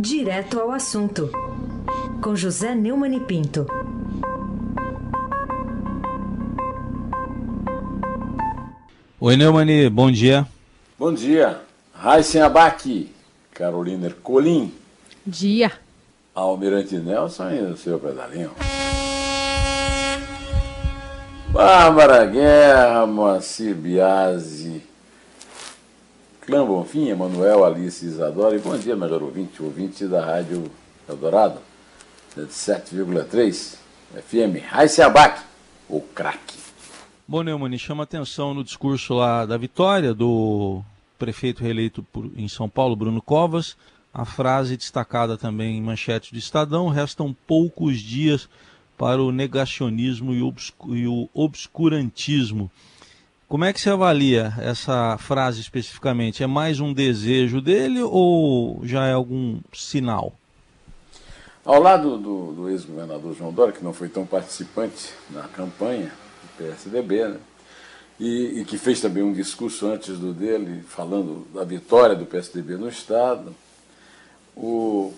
Direto ao assunto, com José Neumann e Pinto. Oi, Neumani, bom dia. Bom dia. Raíssen Abac, Carolina Ercolim. Dia. Almirante Nelson e o seu pedalinho. Bárbara Guerra, Moacir Biasi, Clã Bonfim, Emanuel Alice Isadora. E bom dia, melhor ouvinte, ouvinte da Rádio Eldorado, 7,3 FM. Raíssen Abac, o craque. Bom, Neumani, chama atenção no discurso lá da vitória do prefeito reeleito por, em São Paulo, Bruno Covas, a frase destacada também em manchete do Estadão, restam poucos dias para o negacionismo e, e o obscurantismo. Como é que você avalia essa frase especificamente? É mais um desejo dele ou já é algum sinal? Ao lado do, do ex-governador João Dória, que não foi tão participante na campanha, PSDB, né? E, e, que fez também um discurso antes do dele, falando da vitória do PSDB no Estado, o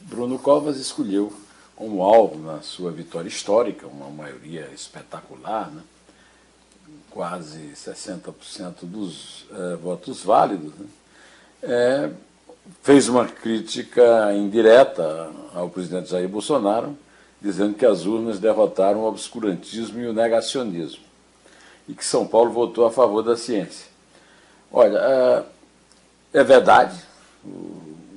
Bruno Covas escolheu como alvo na sua vitória histórica, uma maioria espetacular, né? Quase 60% dos é, votos válidos, né? é, fez uma crítica indireta ao presidente Jair Bolsonaro, dizendo que as urnas derrotaram o obscurantismo e o negacionismo, e que São Paulo votou a favor da ciência. Olha, é, é verdade,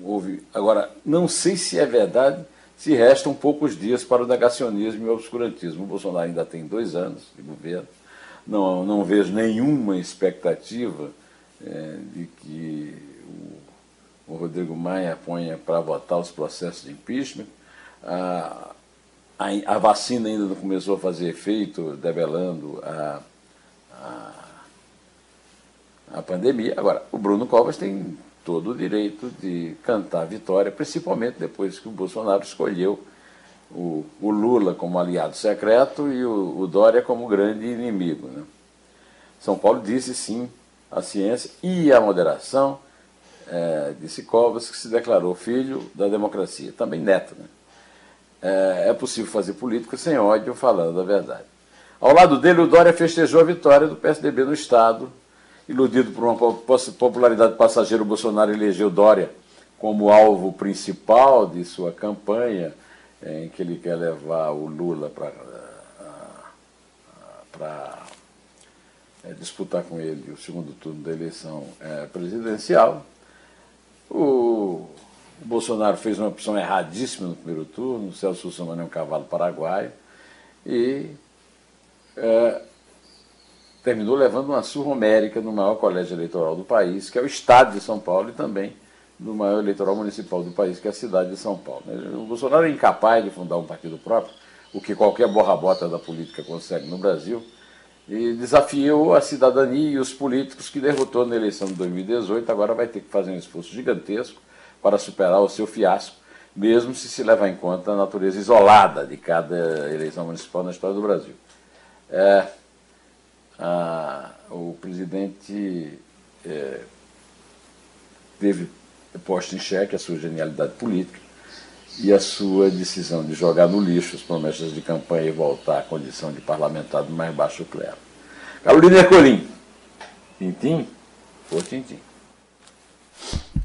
houve. Agora, não sei se é verdade se restam poucos dias para o negacionismo e o obscurantismo. O Bolsonaro ainda tem dois anos de governo, não, não vejo nenhuma expectativa é, de que o, o Rodrigo Maia ponha para votar os processos de impeachment. Ah, a, a, vacina ainda não começou a fazer efeito, debelando a, a, a pandemia. Agora, o Bruno Covas tem todo o direito de cantar vitória, principalmente depois que o Bolsonaro escolheu o, o Lula como aliado secreto e o, o Dória como grande inimigo. Né? São Paulo disse sim à ciência e à moderação, é, disse Covas, que se declarou filho da democracia, também neto. Né? é, é possível fazer política sem ódio, falando a verdade. Ao lado dele, o Dória festejou a vitória do PSDB no Estado. Iludido por uma popularidade passageira, o Bolsonaro elegeu Dória como alvo principal de sua campanha, em que ele quer levar o Lula para é, disputar com ele o segundo turno da eleição é, presidencial. O o Bolsonaro fez uma opção erradíssima no primeiro turno, o Celso Russomano é um cavalo paraguaio, e é, terminou levando uma surra homérica no maior colégio eleitoral do país, que é o Estado de São Paulo, e também no maior eleitoral municipal do país, que é a cidade de São Paulo. O Bolsonaro é incapaz de fundar um partido próprio, o que qualquer borra-bota da política consegue no Brasil, e desafiou a cidadania e os políticos que derrotou na eleição de 2018, agora vai ter que fazer um esforço gigantesco para superar o seu fiasco, mesmo se se levar em conta a natureza isolada de cada eleição municipal na história do Brasil. É, a, o presidente é, teve posto em xeque a sua genialidade política e a sua decisão de jogar no lixo as promessas de campanha e voltar à condição de parlamentar do mais baixo clero. Carolina Ercolim, Tintim, for Tintim.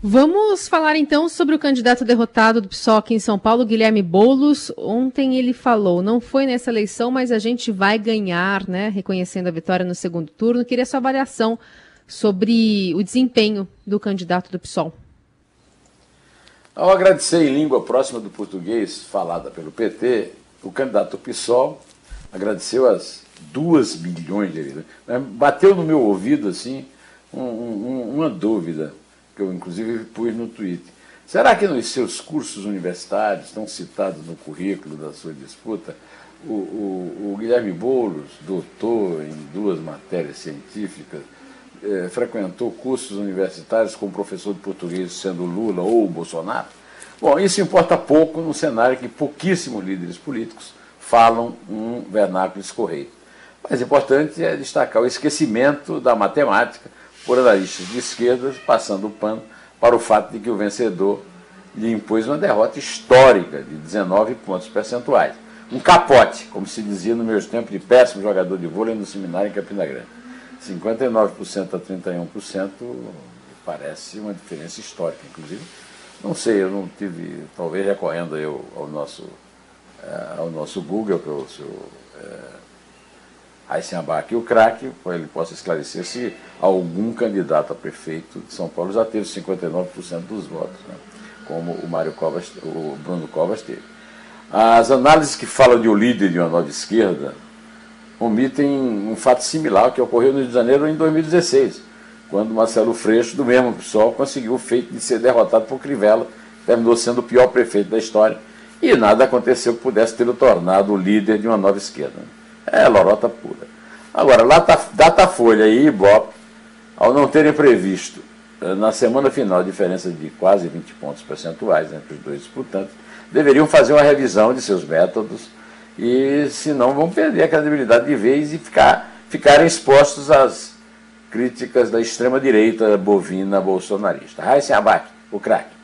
Vamos falar então sobre o candidato derrotado do PSOL aqui em São Paulo, Guilherme Boulos. Ontem ele falou, não foi nessa eleição, mas a gente vai ganhar, né? Reconhecendo a vitória no segundo turno. Queria sua avaliação sobre o desempenho do candidato do PSOL. Ao agradecer em língua próxima do português, falada pelo PT, o candidato PSOL agradeceu as duas milhões de eleitos. Bateu no meu ouvido assim um, um, uma dúvida que eu inclusive pus no Twitter. Será que nos seus cursos universitários, estão citados no currículo da sua disputa, o, o, o Guilherme Boulos, doutor em duas matérias científicas, eh, frequentou cursos universitários com professor de português sendo Lula ou Bolsonaro? Bom, isso importa pouco no cenário que pouquíssimos líderes políticos falam um vernáculo escorreio. Mas importante é destacar o esquecimento da matemática por analistas de esquerda, passando o pano para o fato de que o vencedor lhe impôs uma derrota histórica de 19 pontos percentuais. Um capote, como se dizia no meus tempos de péssimo jogador de vôlei no seminário em Campina Grande. 59% a 31% parece uma diferença histórica, inclusive. Não sei, eu não tive, talvez recorrendo eu ao nosso, uh, ao nosso Google, que é o seu uh, e o craque, para ele possa esclarecer se algum candidato a prefeito de São Paulo já teve 59% dos votos, né? como o Mário Covas, o Bruno Covas teve. As análises que falam de um líder de uma nova esquerda omitem um fato similar que ocorreu no Rio de Janeiro em 2016, quando Marcelo Freixo, do mesmo PSOL, conseguiu o feito de ser derrotado por Crivella, terminou sendo o pior prefeito da história, e nada aconteceu que pudesse tê-lo tornado o líder de uma nova esquerda. É lorota pura. Agora, Datafolha e Ibope, ao não terem previsto eh, na semana final a diferença de quase 20 pontos percentuais entre os dois disputantes, deveriam fazer uma revisão de seus métodos e, senão, vão perder a credibilidade de vez e ficar, ficarem expostos às críticas da extrema-direita bovina bolsonarista. Raíssa Abac, o craque.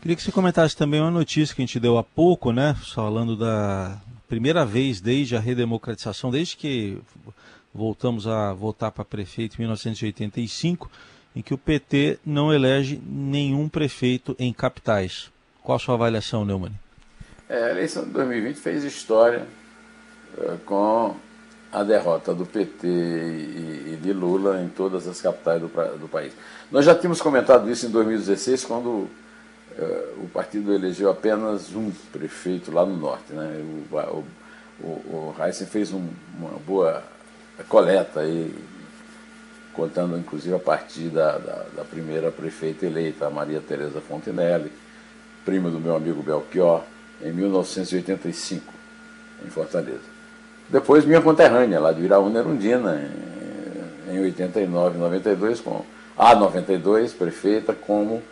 Queria que você comentasse também uma notícia que a gente deu há pouco, né? Falando da primeira vez desde a redemocratização, desde que voltamos a votar para prefeito em 1985, em que o PT não elege nenhum prefeito em capitais. Qual a sua avaliação, Neumann? É, a eleição de 2020 fez história uh, com a derrota do PT e, e, de Lula em todas as capitais do, do, país. Nós já tínhamos comentado isso em 2016, quando uh, o partido elegeu apenas um prefeito lá no norte. Né? O, o, o, o Heisen fez um, uma boa coleta aí, contando inclusive a partir da, da, da primeira prefeita eleita, a Maria Tereza Fontenelle prima do meu amigo Belchior, em 1985, em Fortaleza. Depois minha conterrânea, lá de Iraúna Erundina, em 89, 92, com a 92, prefeita, como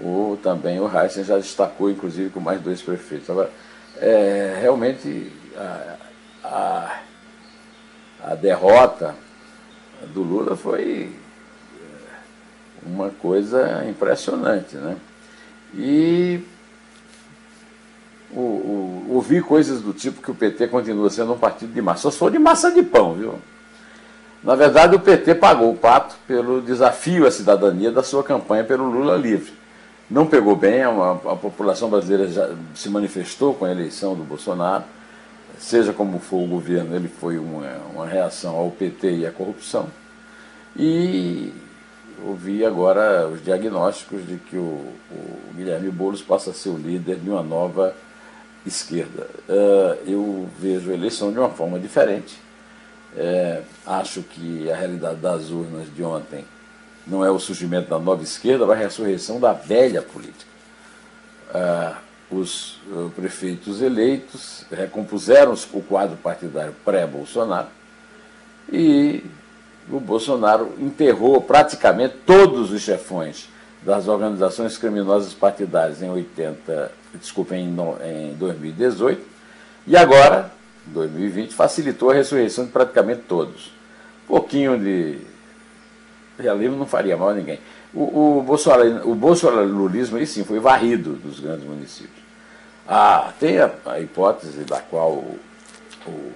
o, também o Heisen já destacou, inclusive, com mais dois prefeitos. Agora, é, realmente, a, a, a derrota do Lula foi é, uma coisa impressionante, né? E o, o, ouvir coisas do tipo que o PT continua sendo um partido de massa. Só sou de massa de pão, viu? Na verdade, o PT pagou o pato pelo desafio à cidadania da sua campanha pelo Lula livre. Não pegou bem, a, a população brasileira já se manifestou com a eleição do Bolsonaro. Seja como for o governo, ele foi uma, uma reação ao PT e à corrupção. E ouvi agora os diagnósticos de que o, o Guilherme Boulos passa a ser o líder de uma nova esquerda. Uh, eu vejo a eleição de uma forma diferente. É, acho que a realidade das urnas de ontem não é o surgimento da nova esquerda, mas a ressurreição da velha política. Uh, os prefeitos eleitos recompuseram o quadro partidário pré-Bolsonaro e o Bolsonaro enterrou praticamente todos os chefões das organizações criminosas partidárias em 80, desculpa, em, em 2018, e agora, 2020, facilitou a ressurreição de praticamente todos. Pouquinho de realismo não faria mal a ninguém. O, o, Bolsonaro, o aí sim, foi varrido dos grandes municípios. Ah, tem a, a hipótese da qual o, o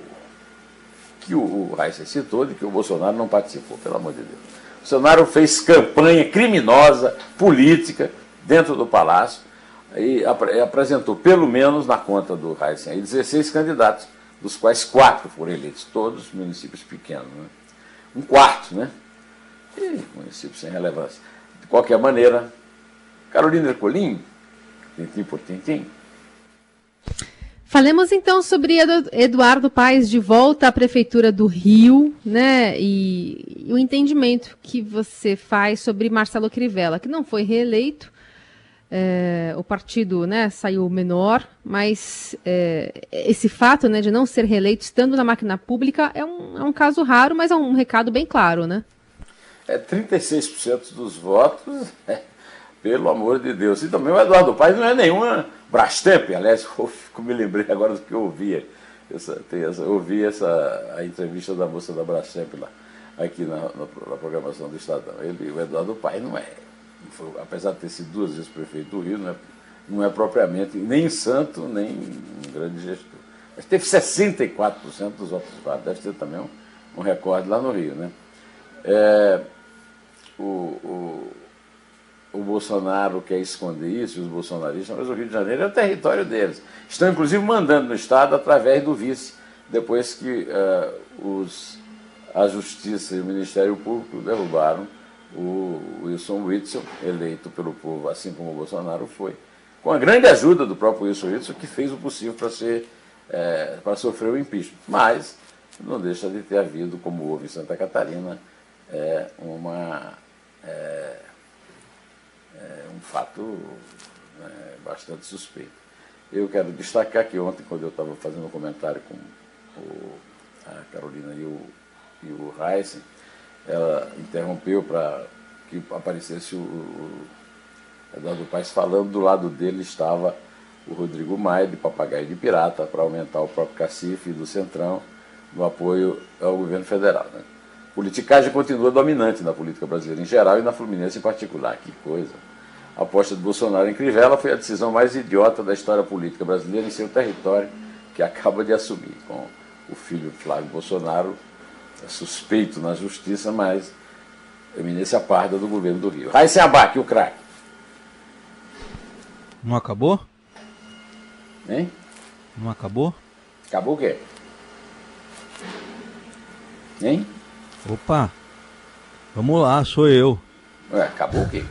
que o, o citou, de que o Bolsonaro não participou, pelo amor de Deus. Bolsonaro fez campanha criminosa, política, dentro do Palácio, e apresentou, pelo menos na conta do Heisen, 16 candidatos, dos quais quatro foram eleitos, todos municípios pequenos. Né? Um quarto, né? E municípios sem relevância. De qualquer maneira, Carolina Ercolim, tintim por tintim. Falemos então sobre Eduardo Paes de volta à Prefeitura do Rio, né? E, e o entendimento que você faz sobre Marcelo Crivella, que não foi reeleito, é, o partido né, saiu menor, mas é, esse fato né, de não ser reeleito estando na máquina pública é um, é um caso raro, mas é um recado bem claro, né? É 36% dos votos, é, pelo amor de Deus. E também o Eduardo Paes não é nenhuma Brastemp, aliás, eu me lembrei agora do que eu ouvia. Essa, essa, eu ouvi essa, a entrevista da moça da Brastemp lá, aqui na, na, na programação do Estadão. Ele, o Eduardo Paes não é foi, apesar de ter sido duas vezes prefeito do Rio, não é, não é propriamente nem santo, nem um grande gestor. Mas teve 64% dos votos válidos, deve ter também um, um recorde lá no Rio. Né? É, o, o, o Bolsonaro quer esconder isso, os bolsonaristas, mas o Rio de Janeiro é o território deles. Estão, inclusive, mandando no Estado através do vice, depois que uh, os, a Justiça e o Ministério Público derrubaram o Wilson Whitson, eleito pelo povo, assim como o Bolsonaro foi, com a grande ajuda do próprio Wilson Whitson, que fez o possível para ser é, para sofrer o impeachment. Mas não deixa de ter havido, como houve em Santa Catarina, é, uma, é, fato né, bastante suspeito. Eu quero destacar que ontem, quando eu estava fazendo um comentário com o, a Carolina e o, e o Heisen, ela interrompeu para que aparecesse o, o Eduardo Paes falando, do lado dele estava o Rodrigo Maia, de Papagaio de Pirata, para aumentar o próprio cacife do Centrão no apoio ao governo federal. Né? Politicagem continua dominante na política brasileira em geral e na Fluminense em particular. Que coisa! A aposta de Bolsonaro em Crivella foi a decisão mais idiota da história política brasileira em seu território, que acaba de assumir, com o filho Flávio Bolsonaro é suspeito na justiça, mas eminência parda do governo do Rio. Aí sem abaque, o craque. Não acabou? Hein? Não acabou? Acabou o quê? Hein? Opa! Vamos lá, sou eu. Ué, acabou o quê?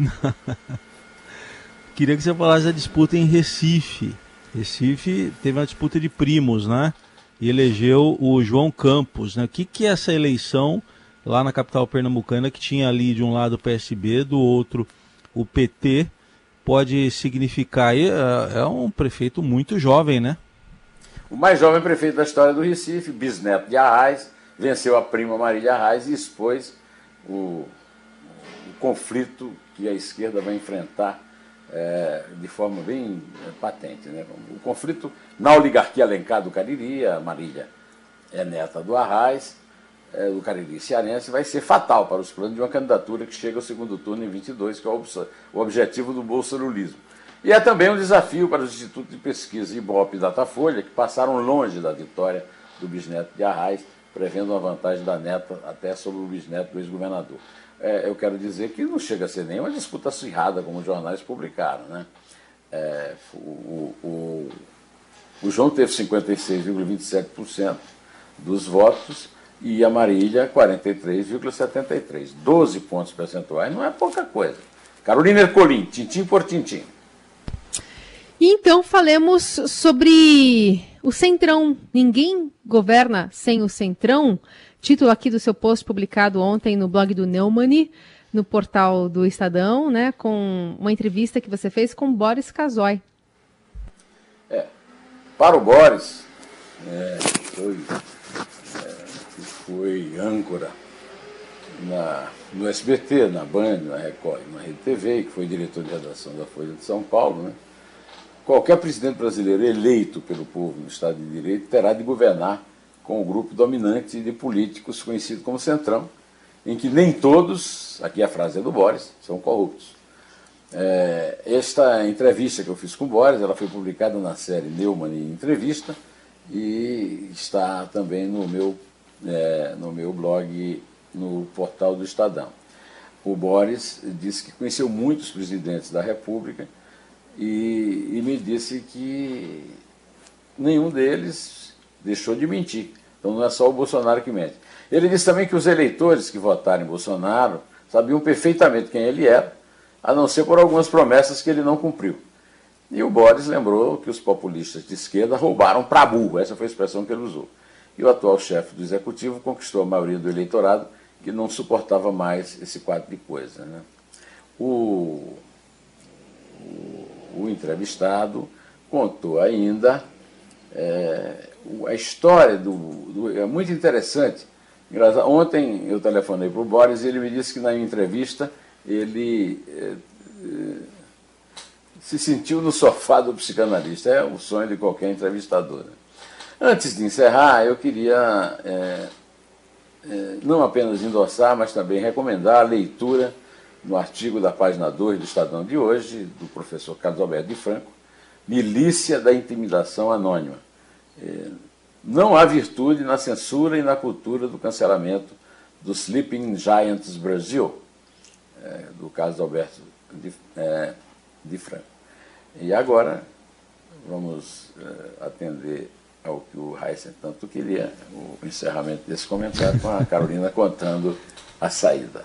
Queria que você falasse da disputa em Recife. Recife teve uma disputa de primos, né? E elegeu o João Campos, né? O que, que é essa eleição lá na capital pernambucana, que tinha ali de um lado o PSB, do outro o PT, pode significar? É, é um prefeito muito jovem, né? O mais jovem prefeito da história do Recife, bisneto de Arraes, venceu a prima Marília Arraes e expôs o, o conflito que a esquerda vai enfrentar é, de forma bem é, patente. Né? O conflito na oligarquia Alencar do Cariri, a Marília é neta do Arraes, é, do Cariri cearense, vai ser fatal para os planos de uma candidatura que chega ao segundo turno em 22, que é o, o objetivo do bolsonarismo. E é também um desafio para os institutos de pesquisa Ibope e Datafolha, que passaram longe da vitória do bisneto de Arraes, prevendo uma vantagem da neta até sobre o bisneto do ex-governador. É, eu quero dizer que não chega a ser nenhuma disputa acirrada, como os jornais publicaram. Né? É, o, o, o João teve 56,27% dos votos e a Marília 43,73%. 12 pontos percentuais não é pouca coisa. Carolina Ercolim, tintim por tintim. Então falemos sobre o Centrão. Ninguém governa sem o Centrão. Título aqui do seu post publicado ontem no blog do Neumann, no portal do Estadão, né, com uma entrevista que você fez com Boris Casoy. É, para o Boris, é, foi, é, foi âncora na, no SBT, na Band, na Record, na Rede TV, que foi diretor de redação da Folha de São Paulo, né? Qualquer presidente brasileiro eleito pelo povo no Estado de Direito terá de governar com o grupo dominante de políticos conhecido como Centrão, em que nem todos, aqui a frase é do Boris, são corruptos. É, esta entrevista que eu fiz com o Boris, ela foi publicada na série Neumann em Entrevista e está também no meu, é, no meu blog, no portal do Estadão. O Boris disse que conheceu muitos presidentes da República e, e me disse que nenhum deles deixou de mentir. Então não é só o Bolsonaro que mente. Ele disse também que os eleitores que votaram em Bolsonaro sabiam perfeitamente quem ele era, a não ser por algumas promessas que ele não cumpriu. E o Boris lembrou que os populistas de esquerda roubaram para burro, essa foi a expressão que ele usou. E o atual chefe do executivo conquistou a maioria do eleitorado que não suportava mais esse quadro de coisa. Né? O, o o entrevistado contou ainda é, a história do, do, É muito interessante. Ontem eu telefonei para o Boris e ele me disse que na entrevista ele é, é, se sentiu no sofá do psicanalista. É o sonho de qualquer entrevistador. Né? Antes de encerrar, eu queria é, é, não apenas endossar, mas também recomendar a leitura no artigo da página 2 do Estadão de hoje, do professor Carlos Alberto de Franco, Milícia da Intimidação Anônima. É, não há virtude na censura e na cultura do cancelamento do Sleeping Giants Brasil, é, do Carlos Alberto de, é, de Franco. E agora vamos é, atender ao que o Heisen tanto queria, o encerramento desse comentário, com a Carolina contando a saída.